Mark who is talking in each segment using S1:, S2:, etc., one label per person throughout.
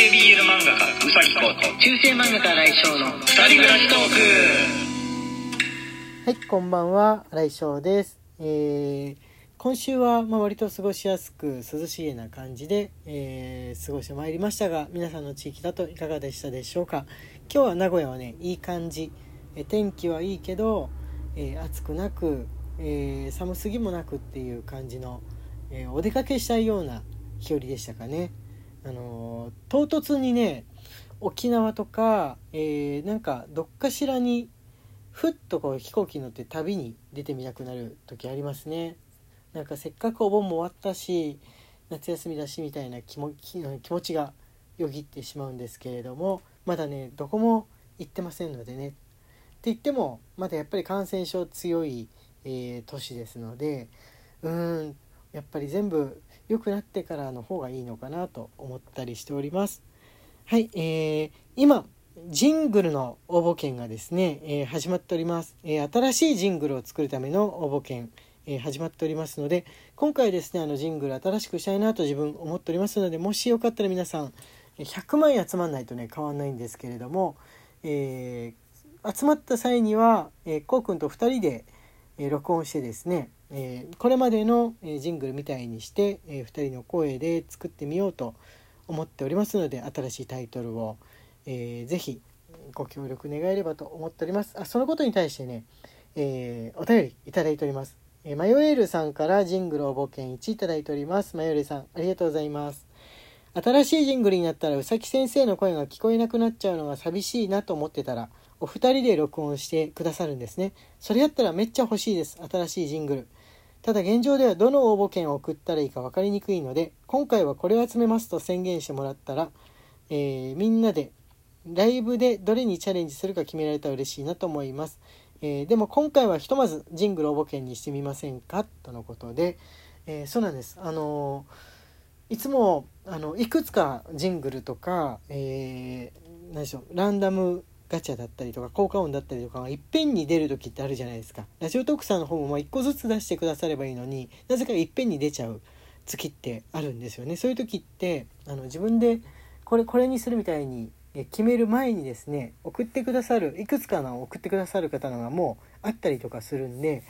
S1: 系 BL 漫画家うさぎこと
S2: 中世漫画家来翔の
S1: 二人暮らしトーク
S3: はい、こんばんは、新井翔です。えー今週はまあ割と過ごしやすく涼しげな感じで、えー過ごしてまいりましたが、皆さんの地域だといかがでしたでしょうか。今日は名古屋はね、いい感じ。え天気はいいけど、えー暑くなく、えー寒すぎもなくっていう感じの、えーお出かけしたいような日和でしたかね。あのー唐突にね、沖縄とか、えーなんかどっかしらにふっとこう飛行機乗って旅に出てみたくなる時ありますね。なんかせっかくお盆も終わったし夏休みだしみたいな気も気気持ちがよぎってしまうんですけれどもまだねどこも行ってませんのでね。って言ってもまだやっぱり感染症強い、えー都市ですのでうーんやっぱり全部良くなってからの方がいいのかなと思ったりしております。はい、えー今ジングルの応募券がですね、えー始まっております、えー新しいジングルを作るための応募券、えー始まっておりますので今回ですねあのジングル新しくしたいなと自分思っておりますのでもしよかったら皆さんえ100枚集まんないとね変わんないんですけれども、えー集まった際には、えー、こうくんと2人で、え録音してですね、えーこれまでの、えージングルみたいにして、え2人の声で作ってみようと思っておりますので新しいタイトルを、えーぜひご協力願えればと思っております。あそのことに対してね、えーお便りいただいております、えーマヨエールさんからジングル応募券1いただいております。マヨエールさんありがとうございます。新しいジングルになったらうさき先生の声が聞こえなくなっちゃうのが寂しいなと思ってたらお二人で録音してくださるんですね。それやったらめっちゃ欲しいです。新しいジングル。ただ現状ではどの応募券を送ったらいいか分かりにくいので今回はこれを集めますと宣言してもらったら、えーみんなでライブでどれにチャレンジするか決められたら嬉しいなと思います、えーでも今回はひとまずジングル応募券にしてみませんか？とのことで、えーそうなんです。あのいつもあのいくつかジングルとか、えー何でしょうランダムガチャだったりとか効果音だったりとかがいっぺんに出る時ってあるじゃないですか。ラジオトークさんの方もま1個ずつ出してくださればいいのになぜかいっぺんに出ちゃう月ってあるんですよね。そういう時ってあの自分でこれこれにするみたいに決める前にですね送ってくださるいくつかの送ってくださる方のがもうあったりとかするんで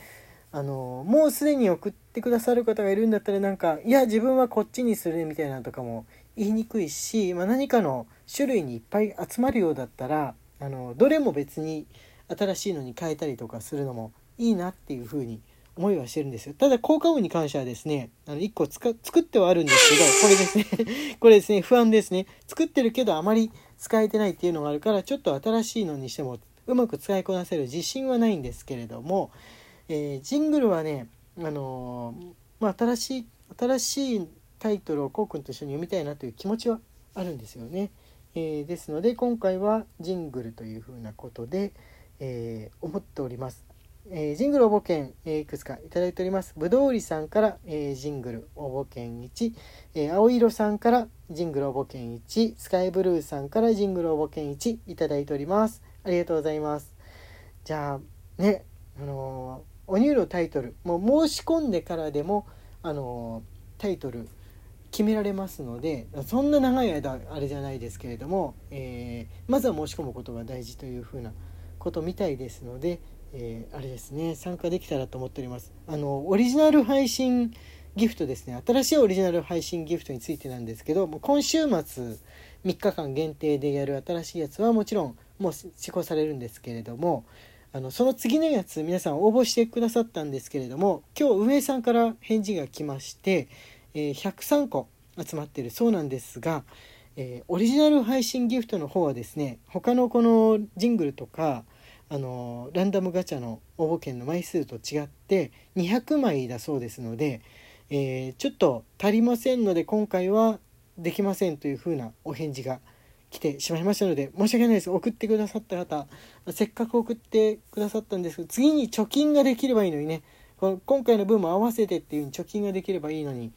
S3: あのもうすでに送ってくださる方がいるんだったらなんかいや自分はこっちにするねみたいなのとかも言いにくいし、まあ、何かの種類にいっぱい集まるようだったらあのどれも別に新しいのに変えたりとかするのもいいなっていうふうに思いはしてるんですよただ効果音に関してはですねあの1個作ってはあるんですけどこれですね これですね不安ですね作ってるけどあまり使えてないっていうのがあるからちょっと新しいのにしてもうまく使いこなせる自信はないんですけれども、えージングルはねあのーまあ、新しい新しいタイトルをこうくんと一緒に読みたいなという気持ちはあるんですよね。えーですので今回はジングルというふうなことで、えー思っております。えージングル応募券、えーいくつかいただいております。ぶどうりさんから、えージングル応募券1、えー青色さんからジングル応募券1、スカイブルーさんからジングル応募券1いただいております。ありがとうございます。じゃあね、あのーおニューのタイトルもう申し込んでからでも、あのータイトル決められますのでそんな長い間あれじゃないですけれども、えーまずは申し込むことが大事というふうなことみたいですので、えーあれですね参加できたらと思っております。あのオリジナル配信ギフトですね。新しいオリジナル配信ギフトについてなんですけどもう今週末3日間限定でやる新しいやつはもちろんもう施行されるんですけれどもあのその次のやつ皆さん応募してくださったんですけれども今日運営さんから返事が来まして、えー103個集まってる。そうなんですが、えーオリジナル配信ギフトの方はですね他のこのジングルとかあのランダムガチャの応募券の枚数と違って200枚だそうですので、えーちょっと足りませんので今回はできませんというふうなお返事が来てしまいましたので申し訳ないです。送ってくださった方せっかく送ってくださったんですけど次に貯金ができればいいのにねこの今回の分も合わせてっていう風に貯金ができればいいのに、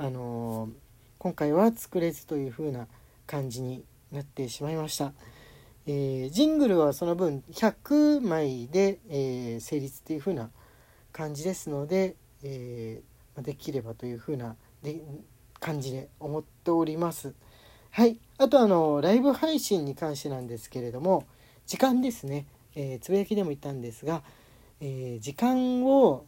S3: あのー今回は作れずという風な感じになってしまいました。えージングルはその分100枚で、えー成立っていう風な感じですので、えーできればという風なで感じで思っております。はいあとあのライブ配信に関してなんですけれども時間ですね、えーつぶやきでも言ったんですが、えー時間を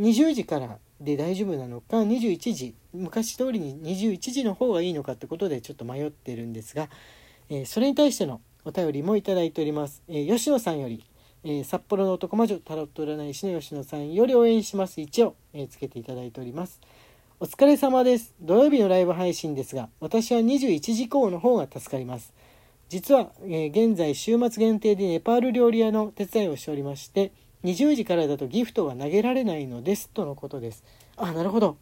S3: 20時からで大丈夫なのか21時昔通りに21時の方がいいのかってことでちょっと迷ってるんですが、えーそれに対してのお便りもいただいております、えー吉野さんより、えー札幌の男魔女タロット占い師の吉野さんより応援します。1を、えつけていただいております。お疲れ様です。土曜日のライブ配信ですが私は21時以降の方が助かります。実は、え現在週末限定でネパール料理屋の手伝いをしておりまして20時からだとギフトが投げられないのですとのことです。あなるほど。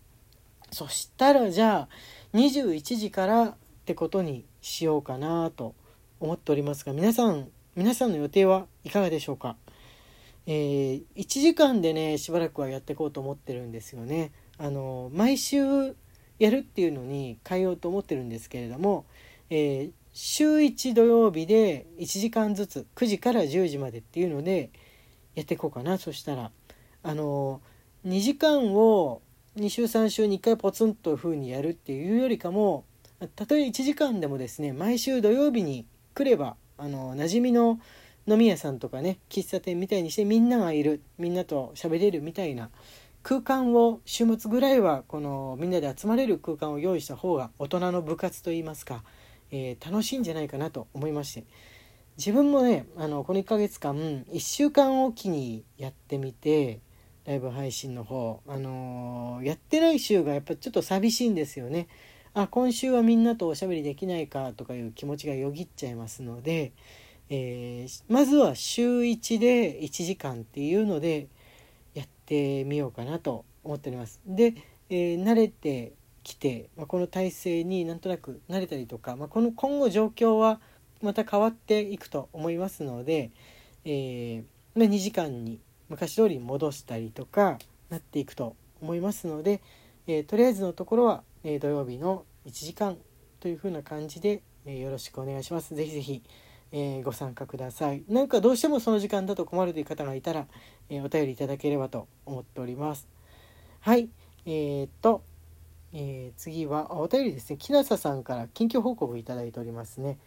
S3: そしたらじゃあ21時からってことにしようかなと思っておりますが皆さん皆さんの予定はいかがでしょうか？えー1時間でねしばらくはやっていこうと思ってるんですよね。あの毎週やるっていうのに変えようと思ってるんですけれども、えー週1土曜日で1時間ずつ9時から10時までっていうのでやっていこうかなそしたら。あの2時間を2週3週に1回ポツンと風にやるっていうよりかもたとえ1時間でもですね毎週土曜日に来ればあの馴染みの飲み屋さんとかね喫茶店みたいにしてみんながいるみんなと喋れるみたいな空間を週末ぐらいはこのみんなで集まれる空間を用意した方が大人の部活といいますか、えー楽しいんじゃないかなと思いまして。自分もねあのこの1ヶ月間1週間おきにやってみてライブ配信の方、あのーやってない週がやっぱちょっと寂しいんですよね。あ今週はみんなとおしゃべりできないかとかいう気持ちがよぎっちゃいますので、えーまずは週1で1時間っていうのでやってみようかなと思っております。で、えー慣れてきて、まあ、この体制になんとなく慣れたりとか、まあ、この今後状況はまた変わっていくと思いますので、えーまあ、2時間に昔通り戻したりとかなっていくと思いますので、えーとりあえずのところは、えー土曜日の1時間という風な感じで、えーよろしくお願いします。ぜひぜひ、えーご参加ください。なんかどうしてもその時間だと困るという方がいたら、えーお便りいただければと思っております。はい、えーっと、えー次はお便りですね。木下さんから近況報告いただいておりますね。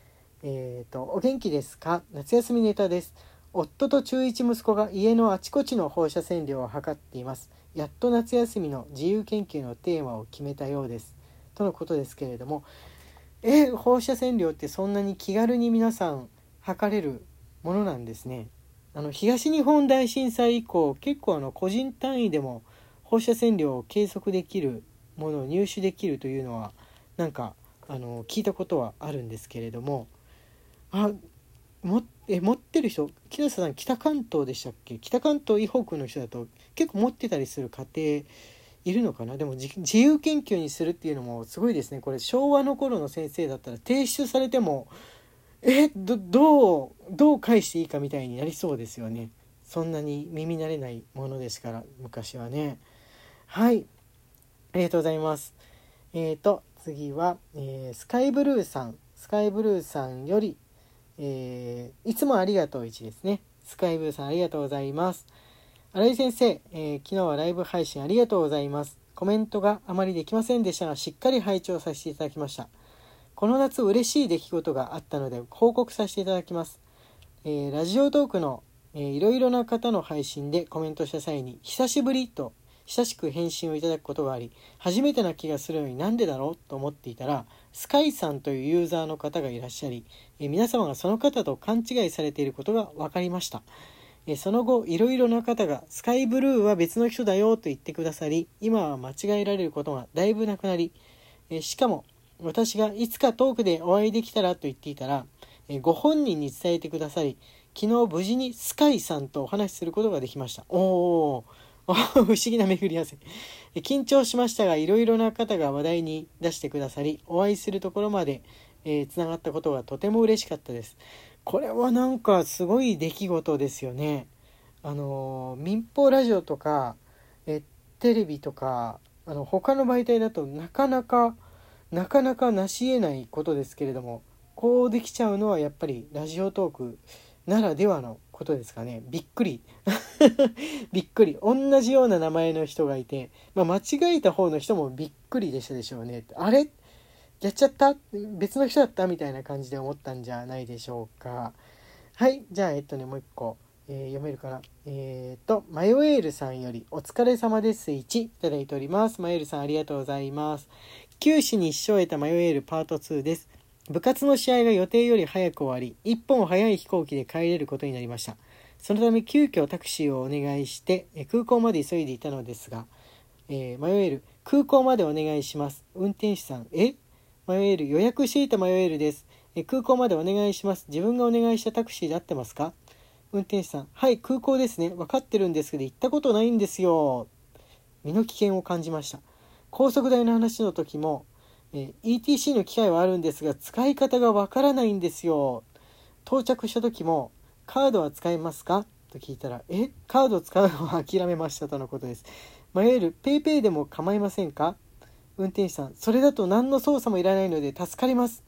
S3: えーと、お元気ですか？夏休みネタです。夫と中1息子が家のあちこちの放射線量を測っています。やっと夏休みの自由研究のテーマを決めたようです。とのことですけれども、え、放射線量ってそんなに気軽に皆さん測れるものなんですね。あの東日本大震災以降結構あの個人単位でも放射線量を計測できるものを入手できるというのはなんかあの聞いたことはあるんですけれどもあもえ持ってる人木下さん北関東でしたっけ？北関東以北の人だと結構持ってたりする家庭いるのかな？でも自由研究にするっていうのもすごいですね。これ昭和の頃の先生だったら提出されてもえどどうどう返していいかみたいになりそうですよね。そんなに耳慣れないものですから昔はね。はい。ありがとうございます。えーと次は、えースカイブルーさん。スカイブルーさんよりえーいつもありがとう1ですね。スカイブーさんありがとうございます。新井先生、えー昨日はライブ配信ありがとうございます。コメントがあまりできませんでしたが、しっかり拝聴させていただきました。この夏嬉しい出来事があったので報告させていただきます。えーラジオトークの、えーいろいろな方の配信でコメントした際に、久しぶりと親しく返信をいただくことがあり、初めてな気がするのになんでだろうと思っていたら、スカイさんというユーザーの方がいらっしゃり、え皆様がその方と勘違いされていることが分かりました。えその後、いろいろな方が、スカイブルーは別の人だよと言ってくださり、今は間違えられることがだいぶなくなり、えしかも、私がいつかトークでお会いできたらと言っていたら、えご本人に伝えてくださり、昨日無事にスカイさんとお話しすることができました。おー、不思議な巡り合わせ。緊張しましたが、いろいろな方が話題に出してくださり、お会いするところまで、えーつながったことがとても嬉しかったです。これはなんかすごい出来事ですよね。あの民放ラジオとか、えテレビとかあの他の媒体だとなかなかなかなか成し得ないことですけれどもこうできちゃうのはやっぱりラジオトークならではのことですかね。びっくり。びっくり。同じような名前の人がいて、まあ、間違えた方の人もびっくりでしたでしょうね。あれ？やっちゃった？別の人だった？みたいな感じで思ったんじゃないでしょうか。はい。じゃあえっとねもう一個、えー読めるかな？えー、とマヨエールさんより「お疲れ様です。1」いただいております。マヨエールさんありがとうございます。九死に一生を得たマヨエールパート2です。部活の試合が予定より早く終わり一本早い飛行機で帰れることになりました。そのため急遽タクシーをお願いして空港まで急いでいたのですが、えー、マヨエール空港までお願いします。運転手さんえ？マヨエール予約していたマヨエールです。え空港までお願いします。自分がお願いしたタクシーで合ってますか？運転手さんはい空港ですね。分かってるんですけど行ったことないんですよ。身の危険を感じました。高速代の話の時も、え ETC の機械はあるんですが使い方がわからないんですよ。到着した時もカードは使えますか？と聞いたらえ？カードを使うのは諦めましたとのことです。迷える PayPay でも構いませんか？運転手さんそれだと何の操作もいらないので助かります。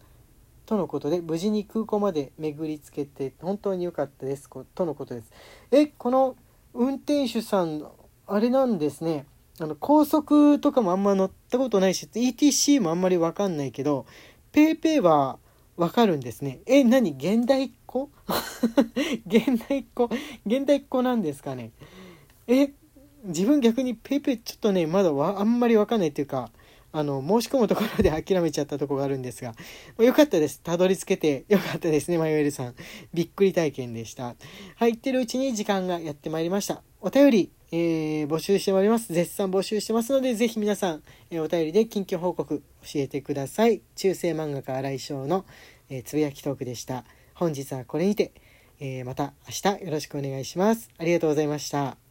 S3: とのことで無事に空港まで巡りつけて本当に良かったです。とのことです。え？この運転手さんあれなんですね。あの高速とかもあんま乗ったことないし ETC もあんまりわかんないけど PayPay はわかるんですね。え何？現代っ子？現代っ子？現代っ子なんですかね？え自分逆に PayPay ちょっとねまだわあんまりわかんないっていうかあの申し込むところで諦めちゃったとこがあるんですがよかったです。たどり着けてよかったですねマヨエルさん。びっくり体験でした。入ってるうちに時間がやってまいりました。お便り、えー募集しております。絶賛募集してますのでぜひ皆さん、えーお便りで近況報告教えてください。中世漫画家新井翔の、えーつぶやきトークでした。本日はこれにて、えまた明日よろしくお願いします。ありがとうございました。